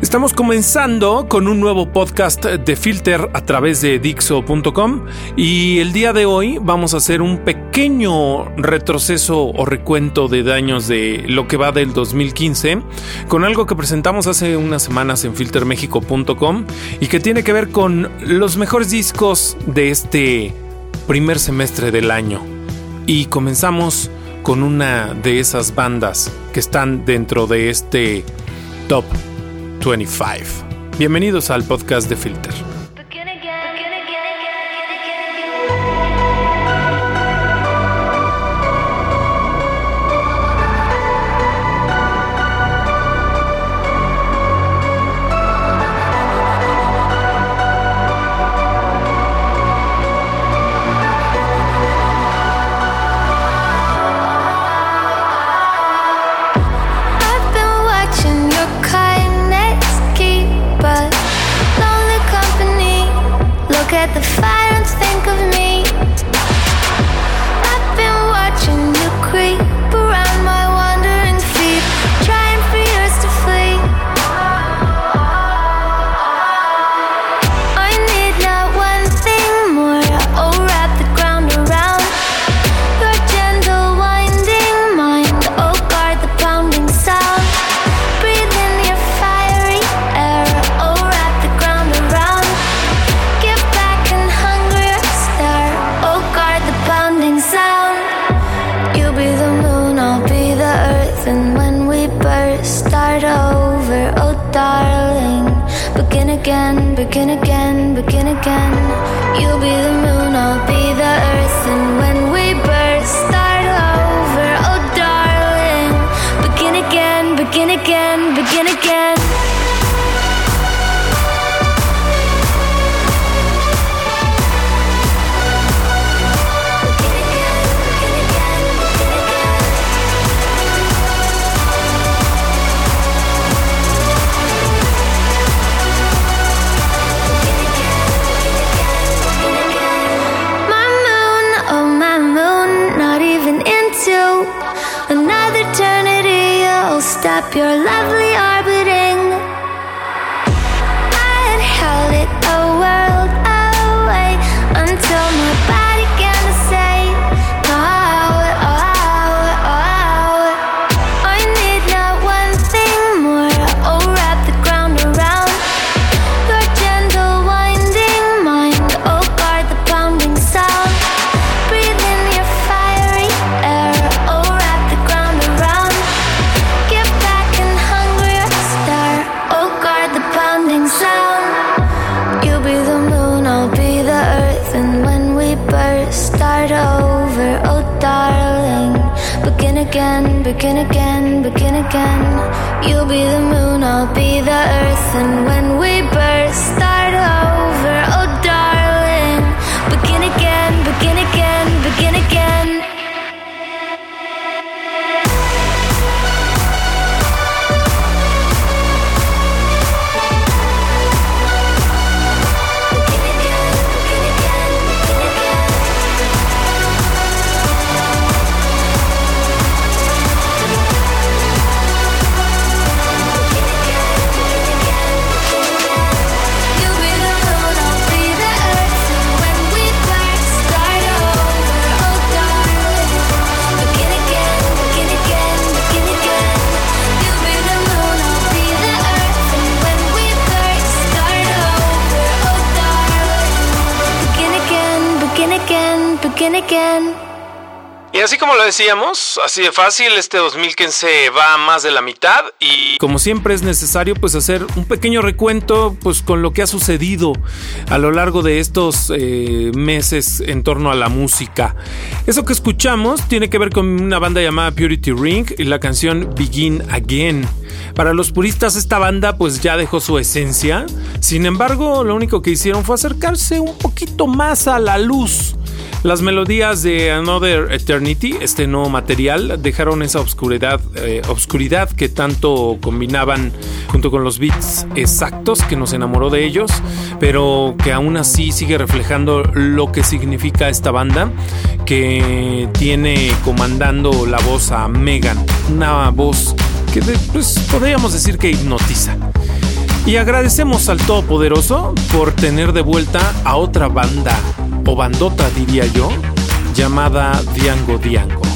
Estamos comenzando con un nuevo podcast de Filter a través de Dixo.com y el día de hoy vamos a hacer un pequeño retroceso o recuento de daños de lo que va del 2015 con algo que presentamos hace unas semanas en filtermexico.com y que tiene que ver con los mejores discos de este primer semestre del año. Y comenzamos con una de esas bandas que están dentro de este top 25. Bienvenidos al podcast de Filter. again, begin again, begin again. You'll be the moon, I'll be the earth, and when we burst, start over, oh darling. Begin again, begin again, begin again. you. Another eternity, you'll stop your lovely orbit. again, begin again, begin again. You'll be the moon, I'll be the earth, and when we burst, start over, oh darling. Begin again, begin again, begin again. Así como lo decíamos, así de fácil, este 2015 va a más de la mitad y como siempre es necesario pues hacer un pequeño recuento pues con lo que ha sucedido a lo largo de estos eh, meses en torno a la música. Eso que escuchamos tiene que ver con una banda llamada Purity Ring y la canción Begin Again. Para los puristas esta banda pues ya dejó su esencia, sin embargo lo único que hicieron fue acercarse un poquito más a la luz Las melodías de Another Eternity, este nuevo material, dejaron esa obscuridad, eh, obscuridad que tanto combinaban junto con los beats exactos que nos enamoró de ellos, pero que aún así sigue reflejando lo que significa esta banda, que tiene comandando la voz a Megan, una voz que pues, podríamos decir que hipnotiza. Y agradecemos al Todopoderoso por tener de vuelta a otra banda o bandota diría yo, llamada Diango Diango.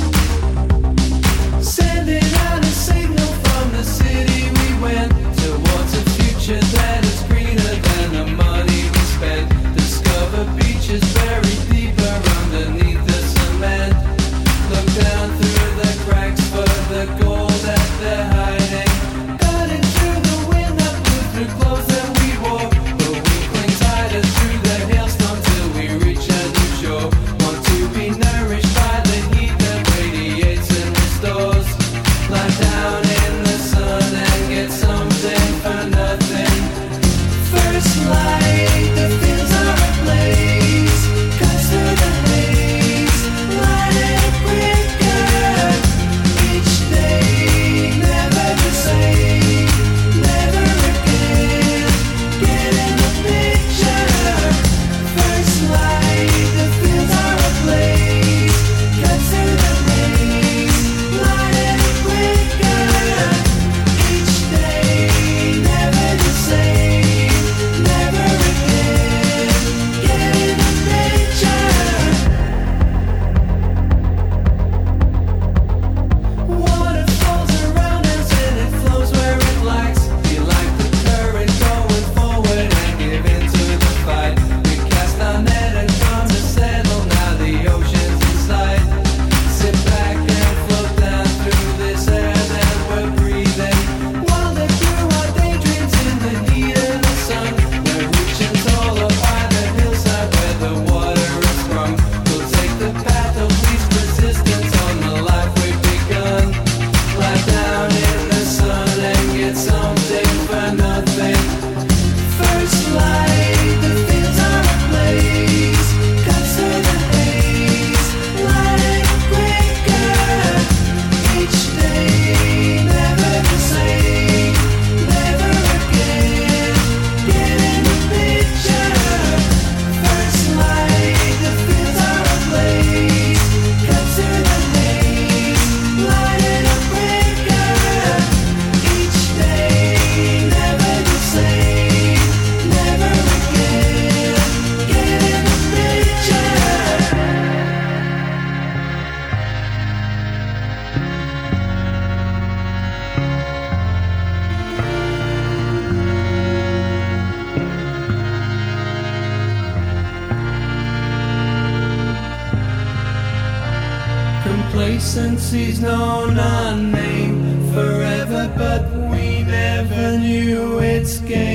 its gay.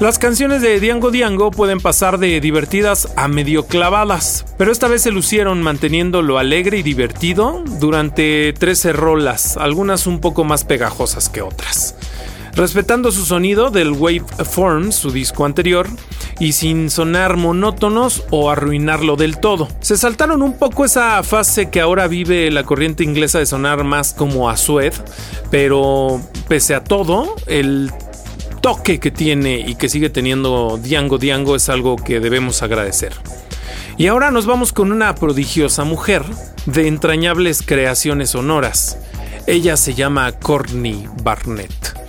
Las canciones de Diango Diango pueden pasar de divertidas a medio clavadas, pero esta vez se lucieron manteniendo lo alegre y divertido durante 13 rolas, algunas un poco más pegajosas que otras. Respetando su sonido del Waveform, su disco anterior, y sin sonar monótonos o arruinarlo del todo. Se saltaron un poco esa fase que ahora vive la corriente inglesa de sonar más como a Sued, pero pese a todo, el toque que tiene y que sigue teniendo Diango Diango es algo que debemos agradecer. Y ahora nos vamos con una prodigiosa mujer de entrañables creaciones sonoras. Ella se llama Courtney Barnett.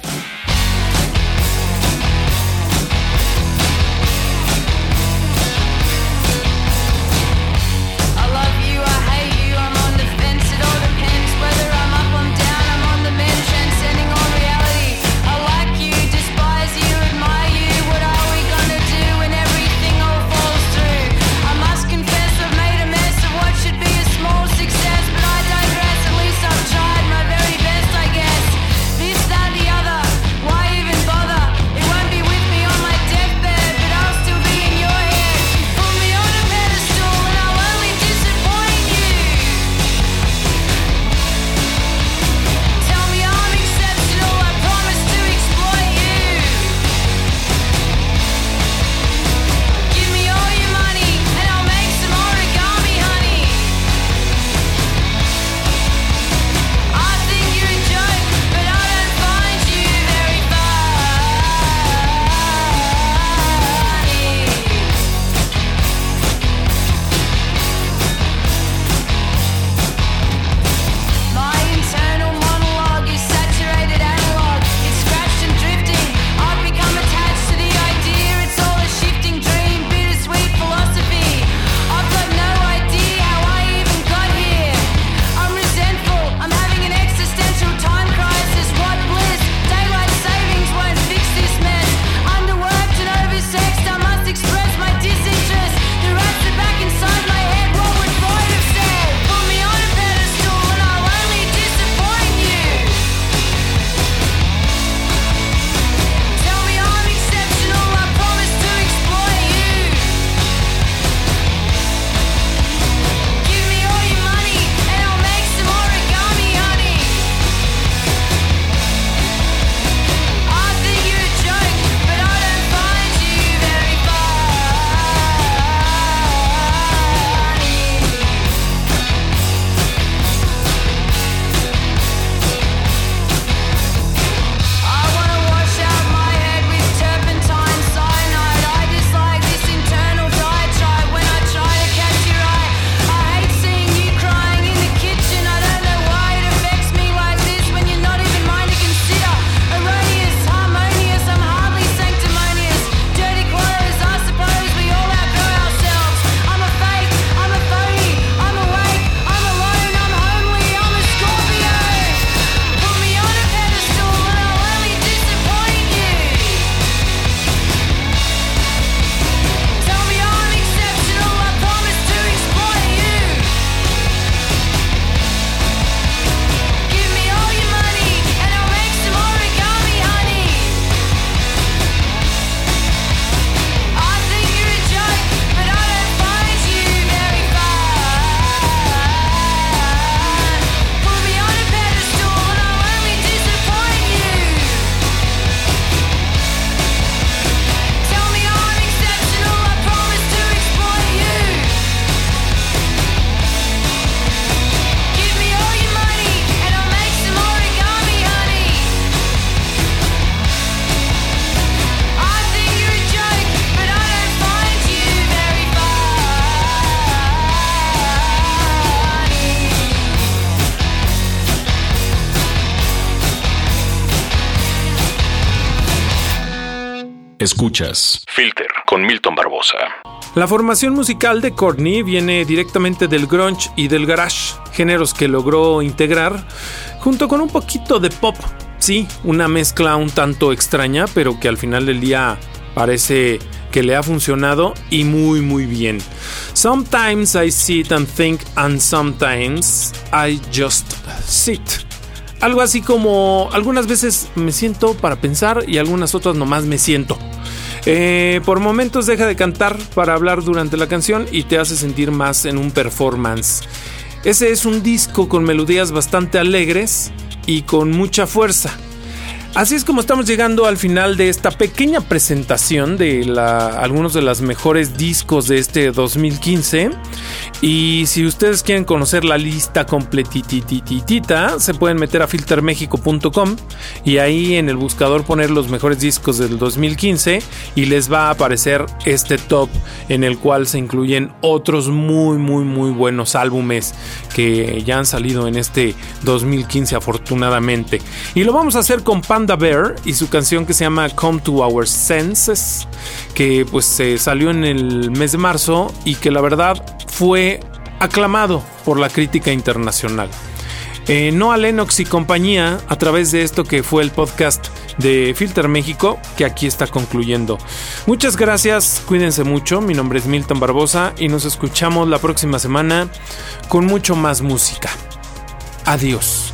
Escuchas Filter con Milton Barbosa. La formación musical de Courtney viene directamente del grunge y del garage, géneros que logró integrar junto con un poquito de pop. Sí, una mezcla un tanto extraña, pero que al final del día parece que le ha funcionado y muy muy bien. Sometimes I sit and think and sometimes I just sit. Algo así como algunas veces me siento para pensar y algunas otras nomás me siento. Eh, por momentos deja de cantar para hablar durante la canción y te hace sentir más en un performance. Ese es un disco con melodías bastante alegres y con mucha fuerza. Así es como estamos llegando al final de esta pequeña presentación de algunos de los mejores discos de este 2015. Y si ustedes quieren conocer la lista completitititita, se pueden meter a filtermexico.com y ahí en el buscador poner los mejores discos del 2015 y les va a aparecer este top en el cual se incluyen otros muy muy muy buenos álbumes que ya han salido en este 2015 afortunadamente. Y lo vamos a hacer con Bear y su canción que se llama Come to Our Senses, que pues se salió en el mes de marzo y que la verdad fue aclamado por la crítica internacional. Eh, Noah Lennox y compañía a través de esto que fue el podcast de Filter México que aquí está concluyendo. Muchas gracias, cuídense mucho, mi nombre es Milton Barbosa y nos escuchamos la próxima semana con mucho más música. Adiós.